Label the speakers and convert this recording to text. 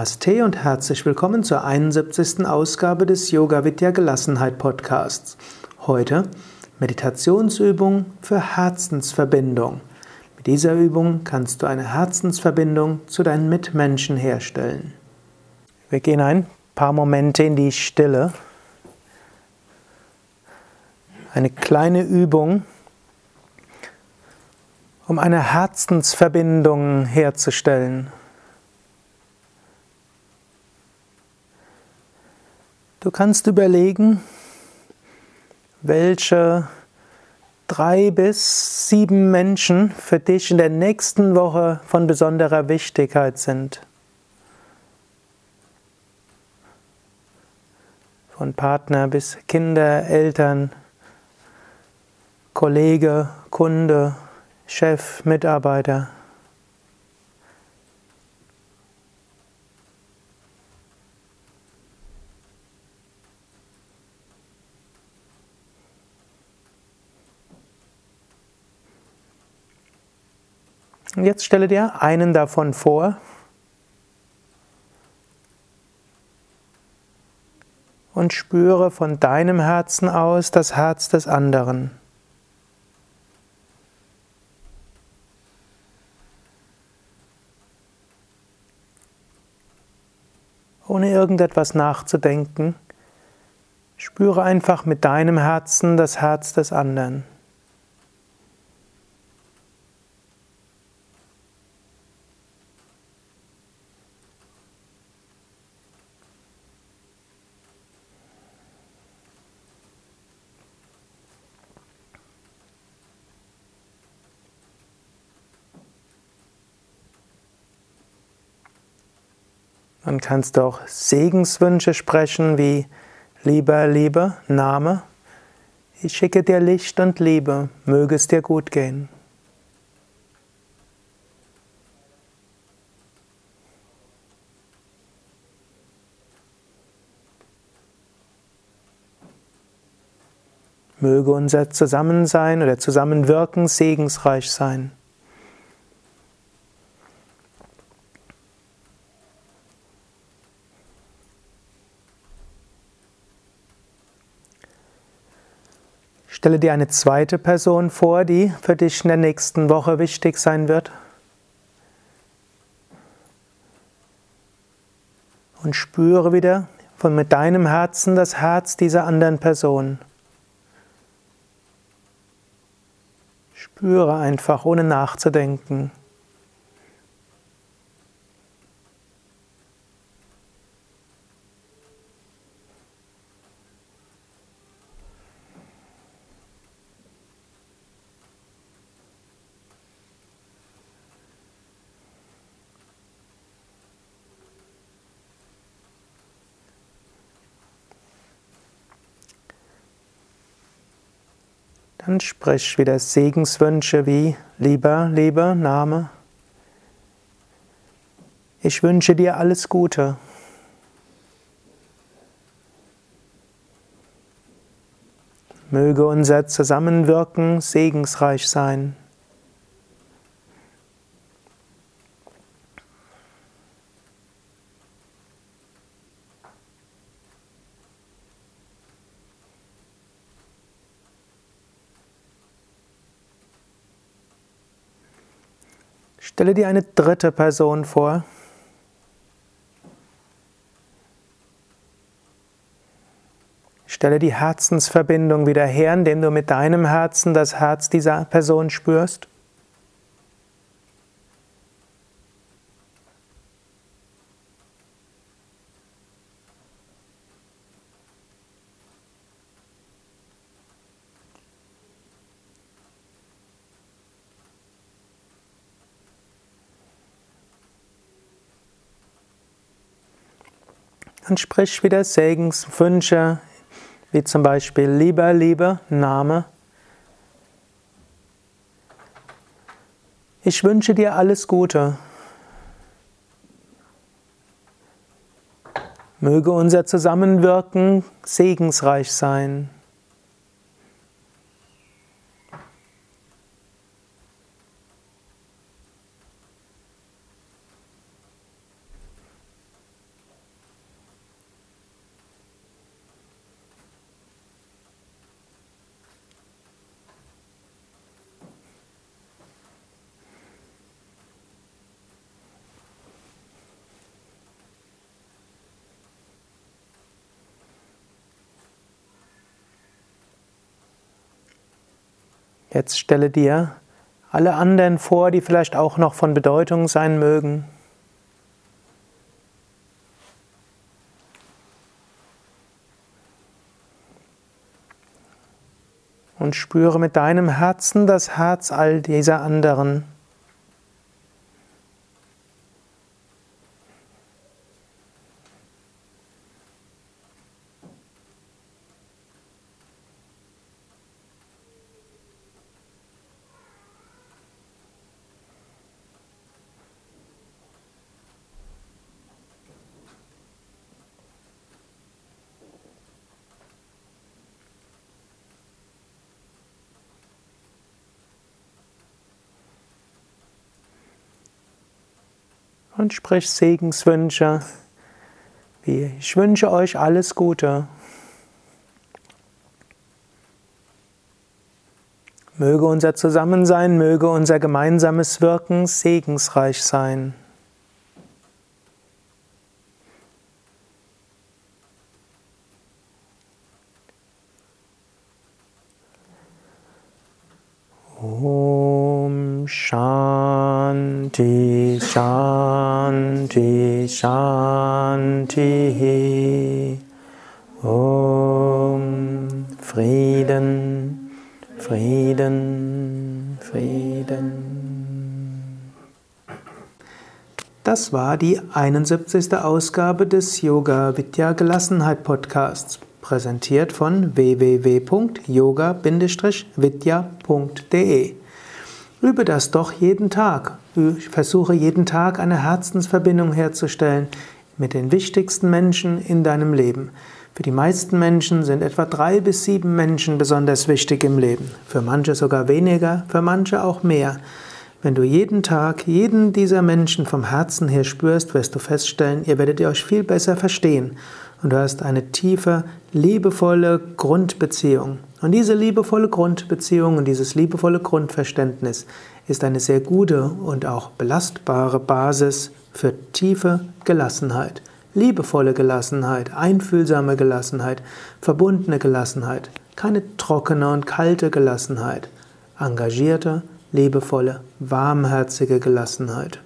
Speaker 1: Namaste und herzlich willkommen zur 71. Ausgabe des Yoga Vidya Gelassenheit Podcasts. Heute Meditationsübung für Herzensverbindung. Mit dieser Übung kannst du eine Herzensverbindung zu deinen Mitmenschen herstellen. Wir gehen ein paar Momente in die Stille. Eine kleine Übung, um eine Herzensverbindung herzustellen. Du kannst überlegen, welche drei bis sieben Menschen für dich in der nächsten Woche von besonderer Wichtigkeit sind. Von Partner bis Kinder, Eltern, Kollege, Kunde, Chef, Mitarbeiter. Und jetzt stelle dir einen davon vor. Und spüre von deinem Herzen aus das Herz des anderen. Ohne irgendetwas nachzudenken, spüre einfach mit deinem Herzen das Herz des anderen. Dann kannst auch Segenswünsche sprechen wie Lieber, Liebe, Name. Ich schicke dir Licht und Liebe, möge es dir gut gehen. Möge unser Zusammensein oder Zusammenwirken segensreich sein. Stelle dir eine zweite Person vor, die für dich in der nächsten Woche wichtig sein wird. Und spüre wieder von mit deinem Herzen das Herz dieser anderen Person. Spüre einfach, ohne nachzudenken. Dann sprich wieder Segenswünsche wie Lieber, Liebe, Name. Ich wünsche dir alles Gute. Möge unser Zusammenwirken segensreich sein. Stelle dir eine dritte Person vor. Stelle die Herzensverbindung wieder her, indem du mit deinem Herzen das Herz dieser Person spürst. Und sprich wieder Segenswünsche, wie zum Beispiel lieber, Liebe, Name. Ich wünsche dir alles Gute. Möge unser Zusammenwirken segensreich sein. Jetzt stelle dir alle anderen vor, die vielleicht auch noch von Bedeutung sein mögen. Und spüre mit deinem Herzen das Herz all dieser anderen. Und sprich Segenswünsche, wie ich wünsche euch alles Gute. Möge unser Zusammensein, möge unser gemeinsames Wirken segensreich sein. Om Shanti Shanti Shanti Om Frieden Frieden Frieden Das war die 71. Ausgabe des Yoga Vidya Gelassenheit Podcasts präsentiert von www.yoga-vidya.de. Übe das doch jeden Tag. Ich versuche jeden Tag eine Herzensverbindung herzustellen mit den wichtigsten Menschen in deinem Leben. Für die meisten Menschen sind etwa drei bis sieben Menschen besonders wichtig im Leben. Für manche sogar weniger, für manche auch mehr. Wenn du jeden Tag jeden dieser Menschen vom Herzen her spürst, wirst du feststellen, ihr werdet euch viel besser verstehen und du hast eine tiefe, liebevolle Grundbeziehung. Und diese liebevolle Grundbeziehung und dieses liebevolle Grundverständnis ist eine sehr gute und auch belastbare Basis für tiefe Gelassenheit. Liebevolle Gelassenheit, einfühlsame Gelassenheit, verbundene Gelassenheit, keine trockene und kalte Gelassenheit, engagierte, liebevolle, warmherzige Gelassenheit.